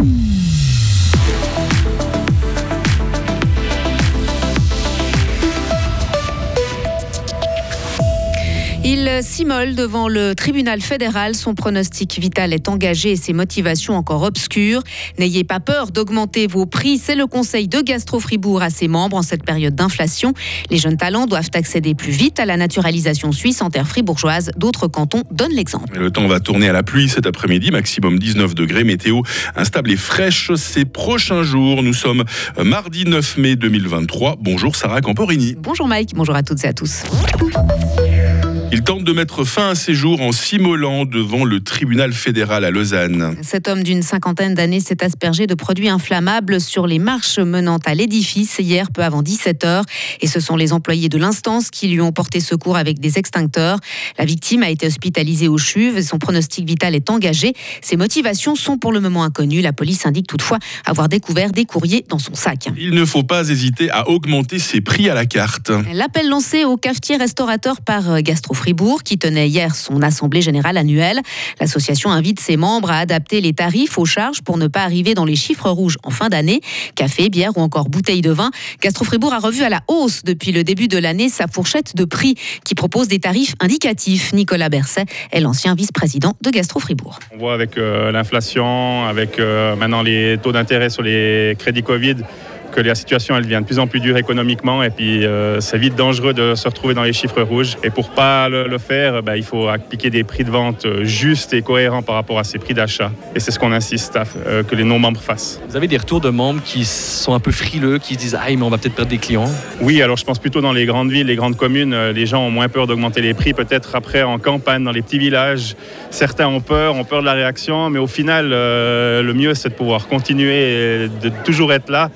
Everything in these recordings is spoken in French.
Mm-hmm. Il s'immole devant le tribunal fédéral. Son pronostic vital est engagé et ses motivations encore obscures. N'ayez pas peur d'augmenter vos prix. C'est le conseil de Gastro Fribourg à ses membres en cette période d'inflation. Les jeunes talents doivent accéder plus vite à la naturalisation suisse en terre fribourgeoise. D'autres cantons donnent l'exemple. Le temps va tourner à la pluie cet après-midi, maximum 19 degrés. Météo instable et fraîche ces prochains jours. Nous sommes mardi 9 mai 2023. Bonjour Sarah Camporini. Bonjour Mike, bonjour à toutes et à tous. Il tente de mettre fin à ses jours en s'immolant devant le tribunal fédéral à Lausanne. Cet homme d'une cinquantaine d'années s'est aspergé de produits inflammables sur les marches menant à l'édifice hier peu avant 17h. Et ce sont les employés de l'instance qui lui ont porté secours avec des extincteurs. La victime a été hospitalisée au CHUV et son pronostic vital est engagé. Ses motivations sont pour le moment inconnues. La police indique toutefois avoir découvert des courriers dans son sac. Il ne faut pas hésiter à augmenter ses prix à la carte. L'appel lancé au cafetier restaurateur par Gastro Fribourg, qui tenait hier son assemblée générale annuelle. L'association invite ses membres à adapter les tarifs aux charges pour ne pas arriver dans les chiffres rouges en fin d'année. Café, bière ou encore bouteille de vin. Gastro Fribourg a revu à la hausse depuis le début de l'année sa fourchette de prix qui propose des tarifs indicatifs. Nicolas Berset est l'ancien vice-président de Gastro Fribourg. On voit avec euh, l'inflation, avec euh, maintenant les taux d'intérêt sur les crédits Covid que la situation elle devient de plus en plus dure économiquement et puis euh, c'est vite dangereux de se retrouver dans les chiffres rouges. Et pour pas le, le faire, bah, il faut appliquer des prix de vente euh, justes et cohérents par rapport à ces prix d'achat. Et c'est ce qu'on insiste à euh, que les non-membres fassent. Vous avez des retours de membres qui sont un peu frileux, qui se disent ah mais on va peut-être perdre des clients? Oui, alors je pense plutôt dans les grandes villes, les grandes communes, les gens ont moins peur d'augmenter les prix. Peut-être après en campagne, dans les petits villages, certains ont peur, ont peur de la réaction, mais au final, euh, le mieux c'est de pouvoir continuer et de toujours être là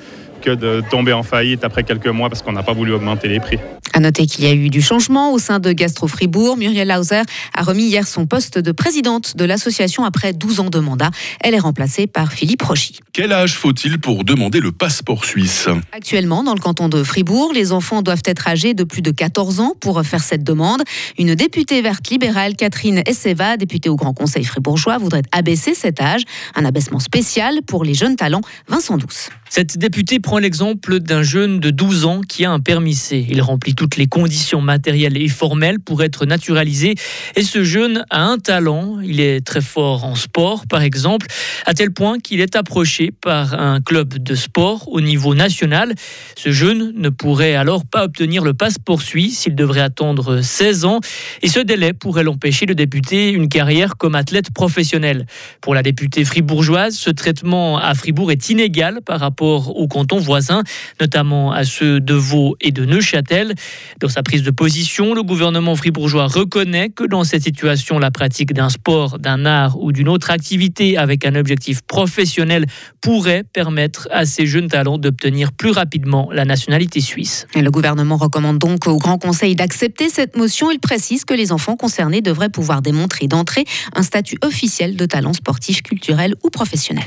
que de tomber en faillite après quelques mois parce qu'on n'a pas voulu augmenter les prix. À noter qu'il y a eu du changement au sein de Gastro Fribourg. Muriel Hauser a remis hier son poste de présidente de l'association après 12 ans de mandat. Elle est remplacée par Philippe Rochy. Quel âge faut-il pour demander le passeport suisse? Actuellement, dans le canton de Fribourg, les enfants doivent être âgés de plus de 14 ans pour faire cette demande. Une députée verte libérale, Catherine Esseva, députée au Grand Conseil fribourgeois, voudrait abaisser cet âge. Un abaissement spécial pour les jeunes talents. Vincent Douce. Cette députée prend l'exemple d'un jeune de 12 ans qui a un permis C. Il remplit toutes les conditions matérielles et formelles pour être naturalisé. Et ce jeune a un talent. Il est très fort en sport, par exemple, à tel point qu'il est approché par un club de sport au niveau national. Ce jeune ne pourrait alors pas obtenir le passeport suisse. s'il devrait attendre 16 ans. Et ce délai pourrait l'empêcher de débuter une carrière comme athlète professionnel. Pour la députée fribourgeoise, ce traitement à Fribourg est inégal par rapport aux cantons voisins, notamment à ceux de Vaud et de Neuchâtel. Dans sa prise de position, le gouvernement fribourgeois reconnaît que dans cette situation, la pratique d'un sport, d'un art ou d'une autre activité avec un objectif professionnel pourrait permettre à ces jeunes talents d'obtenir plus rapidement la nationalité suisse. Le gouvernement recommande donc au Grand Conseil d'accepter cette motion. Il précise que les enfants concernés devraient pouvoir démontrer d'entrée un statut officiel de talent sportif, culturel ou professionnel.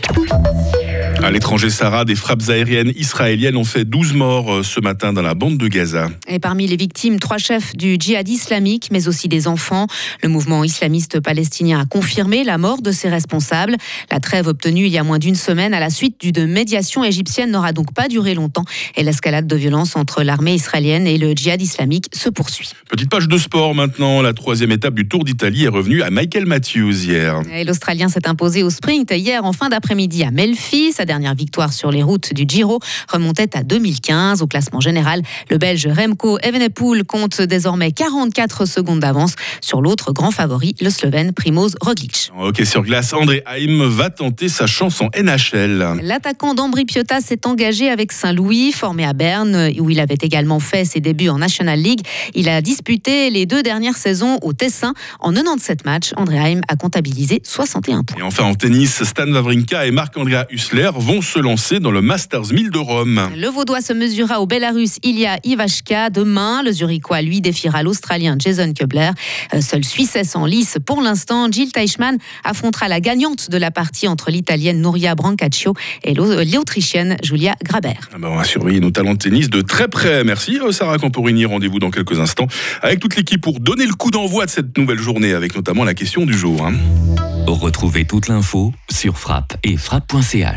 À l'étranger, Sarah, des frappes aériennes israéliennes ont fait 12 morts euh, ce matin dans la bande de Gaza. Et parmi les victimes, trois chefs du djihad islamique, mais aussi des enfants. Le mouvement islamiste palestinien a confirmé la mort de ses responsables. La trêve obtenue il y a moins d'une semaine à la suite d'une médiation égyptienne n'aura donc pas duré longtemps et l'escalade de violence entre l'armée israélienne et le djihad islamique se poursuit. Petite page de sport maintenant. La troisième étape du Tour d'Italie est revenue à Michael Matthews hier. L'Australien s'est imposé au sprint hier en fin d'après-midi à Melfi. Sa dernière victoire sur les routes du Giro remontait à 2015. Au classement général, le Belge Remco Evenepoel compte désormais 44 secondes d'avance sur l'autre grand favori, le Slovène Primoz Roglic. Ok, sur glace, André Haim va tenter sa chance en NHL. L'attaquant d'Ambri Piotta s'est engagé avec Saint-Louis, formé à Berne, où il avait également fait ses débuts en National League. Il a disputé les deux dernières saisons au Tessin. En 97 matchs, André Haim a comptabilisé 61 points. Et enfin en tennis, Stan Wawrinka et Marc-Andrea Hussler vont se lancer dans le Masters 1000 de Rome. Le Vaudois se mesurera au Belarus Ilya Ivashka demain. Le Zurichois, lui, défiera l'Australien Jason Kubler. Euh, seul Suissesse en lice pour l'instant. Jill Teichmann affrontera la gagnante de la partie entre l'Italienne Nuria Brancaccio et l'Autrichienne Julia Graber. Ah ben on va surveiller nos talents de tennis de très près. Merci euh, Sarah Camporini. Rendez-vous dans quelques instants avec toute l'équipe pour donner le coup d'envoi de cette nouvelle journée avec notamment la question du jour. Hein. Retrouvez toute l'info sur frappe et frappe.ch.